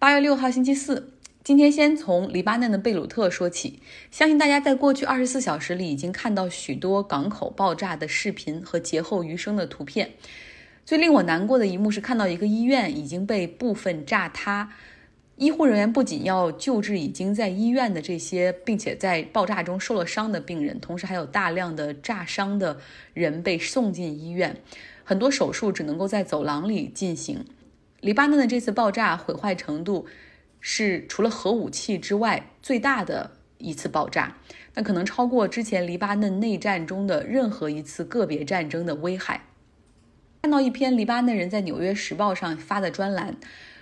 八月六号星期四，今天先从黎巴嫩的贝鲁特说起。相信大家在过去二十四小时里已经看到许多港口爆炸的视频和劫后余生的图片。最令我难过的一幕是看到一个医院已经被部分炸塌，医护人员不仅要救治已经在医院的这些，并且在爆炸中受了伤的病人，同时还有大量的炸伤的人被送进医院，很多手术只能够在走廊里进行。黎巴嫩的这次爆炸毁坏程度是除了核武器之外最大的一次爆炸，那可能超过之前黎巴嫩内战中的任何一次个别战争的危害。看到一篇黎巴嫩人在《纽约时报》上发的专栏，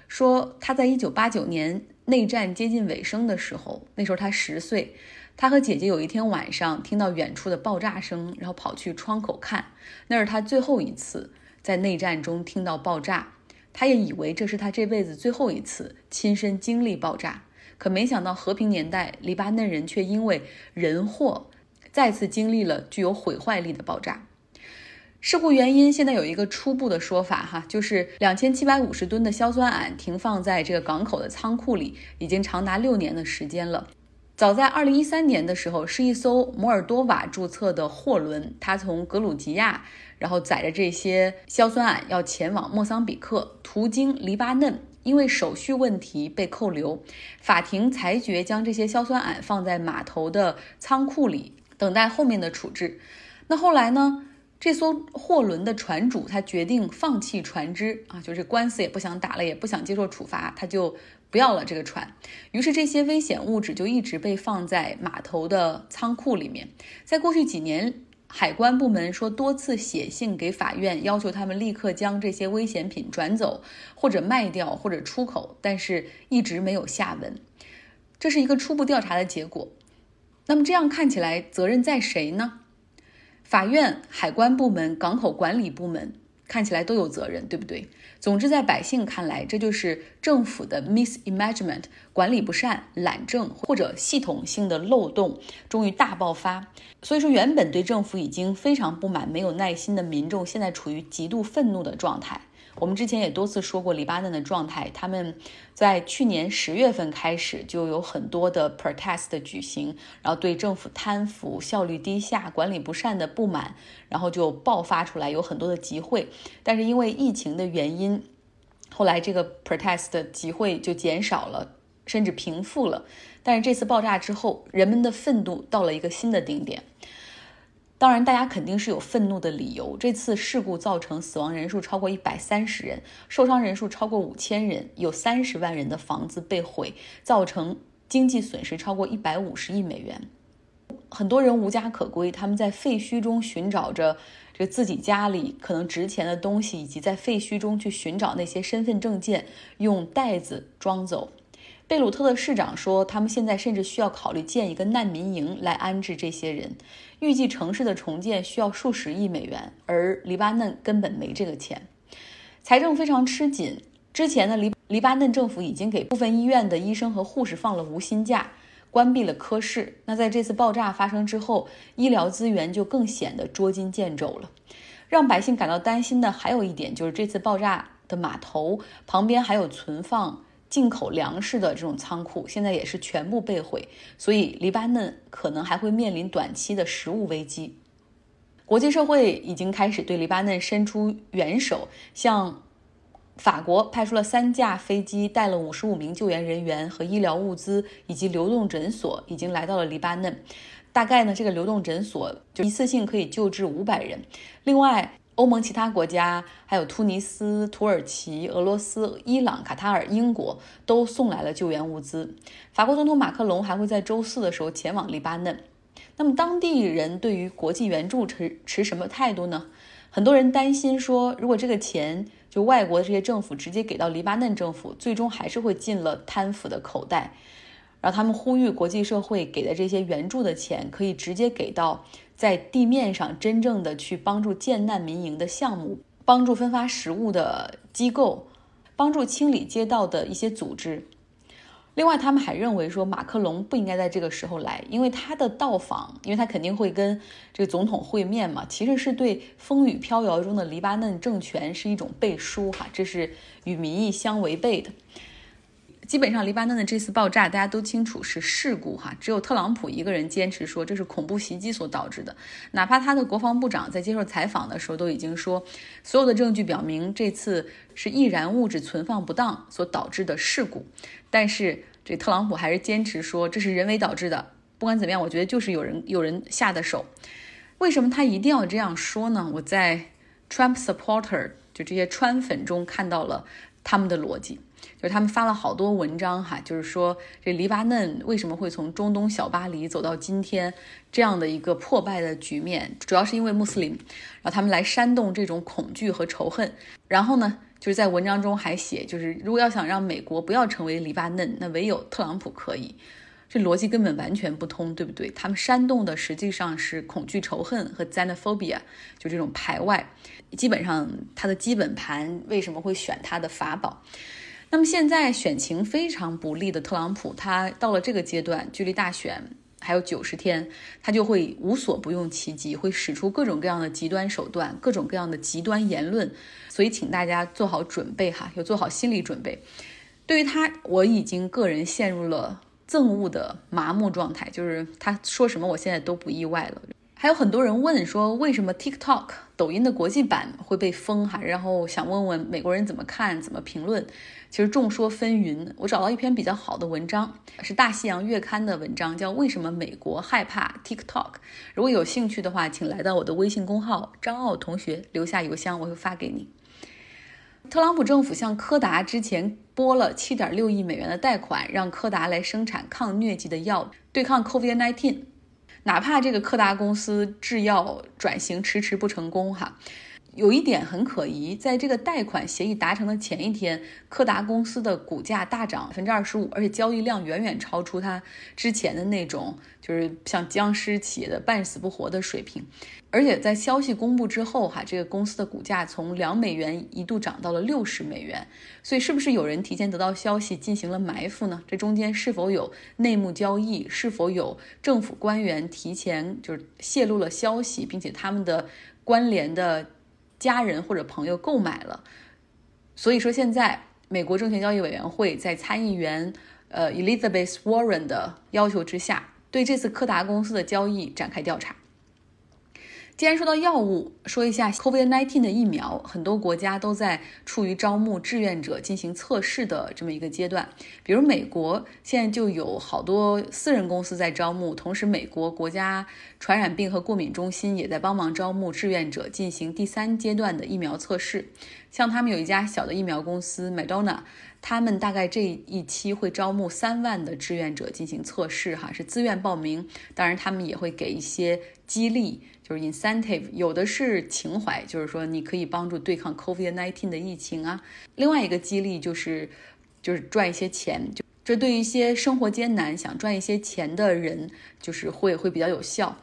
说他在1989年内战接近尾声的时候，那时候他十岁，他和姐姐有一天晚上听到远处的爆炸声，然后跑去窗口看，那是他最后一次在内战中听到爆炸。他也以为这是他这辈子最后一次亲身经历爆炸，可没想到和平年代，黎巴嫩人却因为人祸再次经历了具有毁坏力的爆炸。事故原因现在有一个初步的说法，哈，就是两千七百五十吨的硝酸铵停放在这个港口的仓库里，已经长达六年的时间了。早在二零一三年的时候，是一艘摩尔多瓦注册的货轮，它从格鲁吉亚。然后载着这些硝酸铵要前往莫桑比克，途经黎巴嫩，因为手续问题被扣留。法庭裁决将这些硝酸铵放在码头的仓库里，等待后面的处置。那后来呢？这艘货轮的船主他决定放弃船只啊，就是官司也不想打了，也不想接受处罚，他就不要了这个船。于是这些危险物质就一直被放在码头的仓库里面。在过去几年。海关部门说，多次写信给法院，要求他们立刻将这些危险品转走，或者卖掉，或者出口，但是一直没有下文。这是一个初步调查的结果。那么这样看起来，责任在谁呢？法院、海关部门、港口管理部门。看起来都有责任，对不对？总之，在百姓看来，这就是政府的 mismanagement，管理不善、懒政或者系统性的漏洞，终于大爆发。所以说，原本对政府已经非常不满、没有耐心的民众，现在处于极度愤怒的状态。我们之前也多次说过黎巴嫩的状态，他们在去年十月份开始就有很多的 protest 的举行，然后对政府贪腐、效率低下、管理不善的不满，然后就爆发出来，有很多的集会。但是因为疫情的原因，后来这个 protest 的集会就减少了，甚至平复了。但是这次爆炸之后，人们的愤怒到了一个新的顶点。当然，大家肯定是有愤怒的理由。这次事故造成死亡人数超过一百三十人，受伤人数超过五千人，有三十万人的房子被毁，造成经济损失超过一百五十亿美元。很多人无家可归，他们在废墟中寻找着这自己家里可能值钱的东西，以及在废墟中去寻找那些身份证件，用袋子装走。贝鲁特的市长说，他们现在甚至需要考虑建一个难民营来安置这些人。预计城市的重建需要数十亿美元，而黎巴嫩根本没这个钱，财政非常吃紧。之前呢，黎黎巴嫩政府已经给部分医院的医生和护士放了无薪假，关闭了科室。那在这次爆炸发生之后，医疗资源就更显得捉襟见肘了。让百姓感到担心的还有一点，就是这次爆炸的码头旁边还有存放。进口粮食的这种仓库现在也是全部被毁，所以黎巴嫩可能还会面临短期的食物危机。国际社会已经开始对黎巴嫩伸出援手，向法国派出了三架飞机，带了五十五名救援人员和医疗物资以及流动诊所，已经来到了黎巴嫩。大概呢，这个流动诊所就一次性可以救治五百人。另外，欧盟其他国家，还有突尼斯、土耳其、俄罗斯、伊朗、卡塔尔、英国都送来了救援物资。法国总统马克龙还会在周四的时候前往黎巴嫩。那么当地人对于国际援助持持什么态度呢？很多人担心说，如果这个钱就外国的这些政府直接给到黎巴嫩政府，最终还是会进了贪腐的口袋。然后他们呼吁国际社会给的这些援助的钱可以直接给到在地面上真正的去帮助建难民营的项目，帮助分发食物的机构，帮助清理街道的一些组织。另外，他们还认为说马克龙不应该在这个时候来，因为他的到访，因为他肯定会跟这个总统会面嘛，其实是对风雨飘摇中的黎巴嫩政权是一种背书哈，这是与民意相违背的。基本上黎巴嫩的这次爆炸大家都清楚是事故哈，只有特朗普一个人坚持说这是恐怖袭击所导致的，哪怕他的国防部长在接受采访的时候都已经说，所有的证据表明这次是易燃物质存放不当所导致的事故，但是这特朗普还是坚持说这是人为导致的。不管怎么样，我觉得就是有人有人下的手。为什么他一定要这样说呢？我在 Trump supporter 就这些川粉中看到了他们的逻辑。就是他们发了好多文章哈，就是说这黎巴嫩为什么会从中东小巴黎走到今天这样的一个破败的局面，主要是因为穆斯林，然后他们来煽动这种恐惧和仇恨。然后呢，就是在文章中还写，就是如果要想让美国不要成为黎巴嫩，那唯有特朗普可以。这逻辑根本完全不通，对不对？他们煽动的实际上是恐惧、仇恨和 xenophobia，就这种排外。基本上他的基本盘为什么会选他的法宝？那么现在选情非常不利的特朗普，他到了这个阶段，距离大选还有九十天，他就会无所不用其极，会使出各种各样的极端手段、各种各样的极端言论。所以，请大家做好准备哈，要做好心理准备。对于他，我已经个人陷入了憎恶的麻木状态，就是他说什么，我现在都不意外了。还有很多人问说，为什么 TikTok 抖音的国际版会被封哈？然后想问问美国人怎么看、怎么评论。其实众说纷纭。我找到一篇比较好的文章，是《大西洋月刊》的文章，叫《为什么美国害怕 TikTok》。如果有兴趣的话，请来到我的微信公号张奥同学留下邮箱，我会发给你。特朗普政府向柯达之前拨了七点六亿美元的贷款，让柯达来生产抗疟疾的药，对抗 COVID-19。哪怕这个柯达公司制药转型迟迟不成功，哈，有一点很可疑，在这个贷款协议达成的前一天，柯达公司的股价大涨百分之二十五，而且交易量远远超出它之前的那种，就是像僵尸企业的半死不活的水平。而且在消息公布之后，哈，这个公司的股价从两美元一度涨到了六十美元。所以，是不是有人提前得到消息进行了埋伏呢？这中间是否有内幕交易？是否有政府官员提前就是泄露了消息，并且他们的关联的家人或者朋友购买了？所以说，现在美国证券交易委员会在参议员呃 Elizabeth Warren 的要求之下，对这次柯达公司的交易展开调查。既然说到药物，说一下 COVID-19 的疫苗，很多国家都在处于招募志愿者进行测试的这么一个阶段。比如美国现在就有好多私人公司在招募，同时美国国家传染病和过敏中心也在帮忙招募志愿者进行第三阶段的疫苗测试。像他们有一家小的疫苗公司 Madonna，他们大概这一期会招募三万的志愿者进行测试，哈，是自愿报名。当然，他们也会给一些激励。就是 incentive，有的是情怀，就是说你可以帮助对抗 COVID-19 的疫情啊。另外一个激励就是，就是赚一些钱，就这对一些生活艰难、想赚一些钱的人，就是会会比较有效。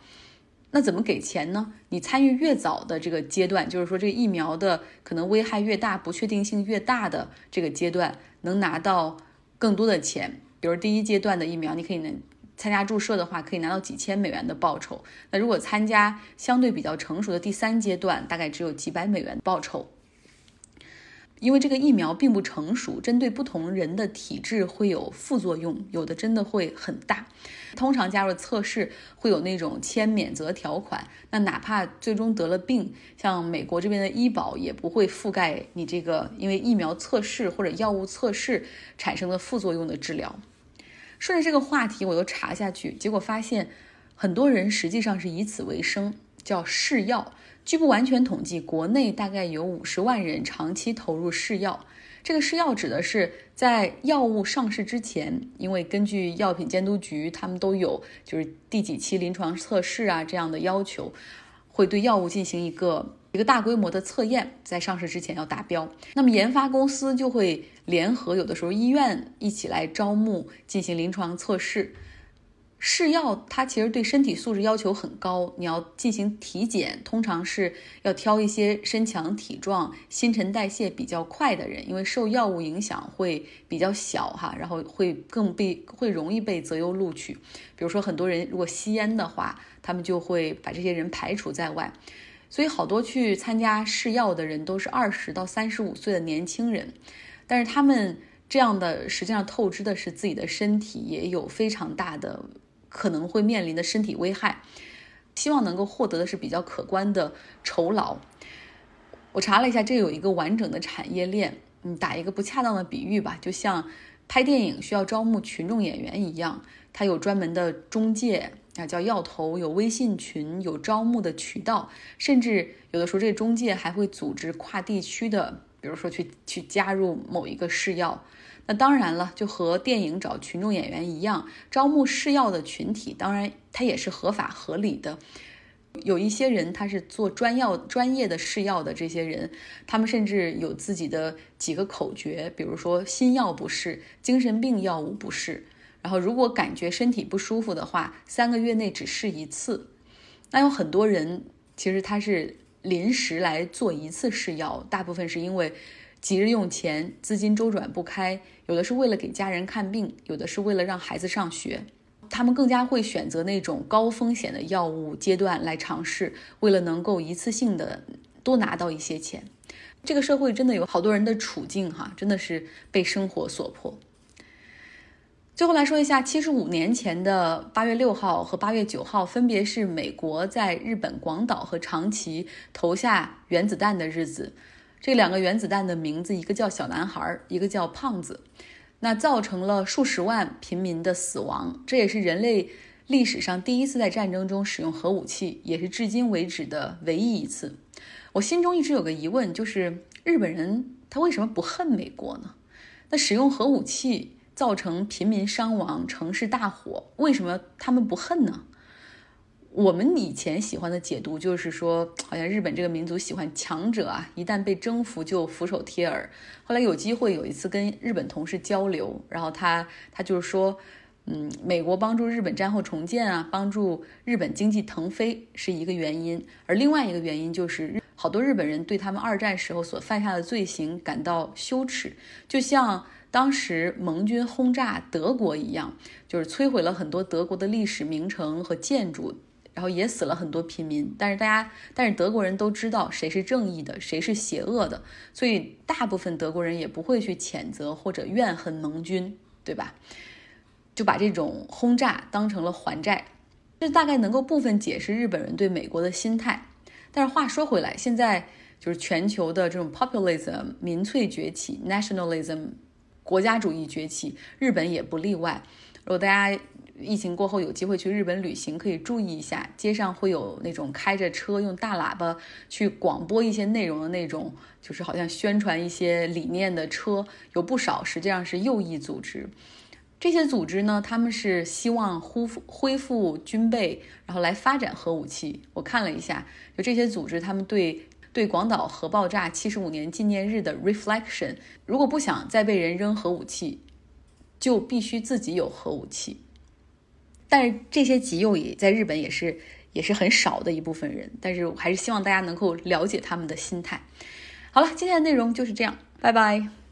那怎么给钱呢？你参与越早的这个阶段，就是说这个疫苗的可能危害越大、不确定性越大的这个阶段，能拿到更多的钱。比如第一阶段的疫苗，你可以能。参加注射的话，可以拿到几千美元的报酬。那如果参加相对比较成熟的第三阶段，大概只有几百美元报酬。因为这个疫苗并不成熟，针对不同人的体质会有副作用，有的真的会很大。通常加入测试会有那种签免责条款，那哪怕最终得了病，像美国这边的医保也不会覆盖你这个因为疫苗测试或者药物测试产生的副作用的治疗。顺着这个话题，我又查下去，结果发现很多人实际上是以此为生，叫试药。据不完全统计，国内大概有五十万人长期投入试药。这个试药指的是在药物上市之前，因为根据药品监督局，他们都有就是第几期临床测试啊这样的要求，会对药物进行一个。一个大规模的测验在上市之前要达标，那么研发公司就会联合有的时候医院一起来招募进行临床测试。试药它其实对身体素质要求很高，你要进行体检，通常是要挑一些身强体壮、新陈代谢比较快的人，因为受药物影响会比较小哈，然后会更被会容易被择优录取。比如说很多人如果吸烟的话，他们就会把这些人排除在外。所以，好多去参加试药的人都是二十到三十五岁的年轻人，但是他们这样的实际上透支的是自己的身体，也有非常大的可能会面临的身体危害。希望能够获得的是比较可观的酬劳。我查了一下，这有一个完整的产业链。嗯，打一个不恰当的比喻吧，就像拍电影需要招募群众演员一样，它有专门的中介啊，叫要头，有微信群，有招募的渠道，甚至有的时候这中介还会组织跨地区的，比如说去去加入某一个试药。那当然了，就和电影找群众演员一样，招募试药的群体，当然它也是合法合理的。有一些人他是做专药专业的试药的，这些人他们甚至有自己的几个口诀，比如说新药不试，精神病药物不试。然后如果感觉身体不舒服的话，三个月内只试一次。那有很多人其实他是临时来做一次试药，大部分是因为急着用钱，资金周转不开，有的是为了给家人看病，有的是为了让孩子上学。他们更加会选择那种高风险的药物阶段来尝试，为了能够一次性的多拿到一些钱。这个社会真的有好多人的处境哈，真的是被生活所迫。最后来说一下，七十五年前的八月六号和八月九号，分别是美国在日本广岛和长崎投下原子弹的日子。这两个原子弹的名字，一个叫小男孩，一个叫胖子。那造成了数十万平民的死亡，这也是人类历史上第一次在战争中使用核武器，也是至今为止的唯一一次。我心中一直有个疑问，就是日本人他为什么不恨美国呢？那使用核武器造成平民伤亡、城市大火，为什么他们不恨呢？我们以前喜欢的解读就是说，好像日本这个民族喜欢强者啊，一旦被征服就俯首帖耳。后来有机会有一次跟日本同事交流，然后他他就是说，嗯，美国帮助日本战后重建啊，帮助日本经济腾飞是一个原因，而另外一个原因就是好多日本人对他们二战时候所犯下的罪行感到羞耻，就像当时盟军轰炸德国一样，就是摧毁了很多德国的历史名城和建筑。然后也死了很多平民，但是大家，但是德国人都知道谁是正义的，谁是邪恶的，所以大部分德国人也不会去谴责或者怨恨盟军，对吧？就把这种轰炸当成了还债，这大概能够部分解释日本人对美国的心态。但是话说回来，现在就是全球的这种 populism 民粹崛起，nationalism 国家主义崛起，日本也不例外。如果大家。疫情过后有机会去日本旅行，可以注意一下，街上会有那种开着车用大喇叭去广播一些内容的那种，就是好像宣传一些理念的车，有不少实际上是右翼组织。这些组织呢，他们是希望恢复恢复军备，然后来发展核武器。我看了一下，就这些组织，他们对对广岛核爆炸七十五年纪念日的 reflection，如果不想再被人扔核武器，就必须自己有核武器。但是这些极右也在日本也是也是很少的一部分人，但是我还是希望大家能够了解他们的心态。好了，今天的内容就是这样，拜拜。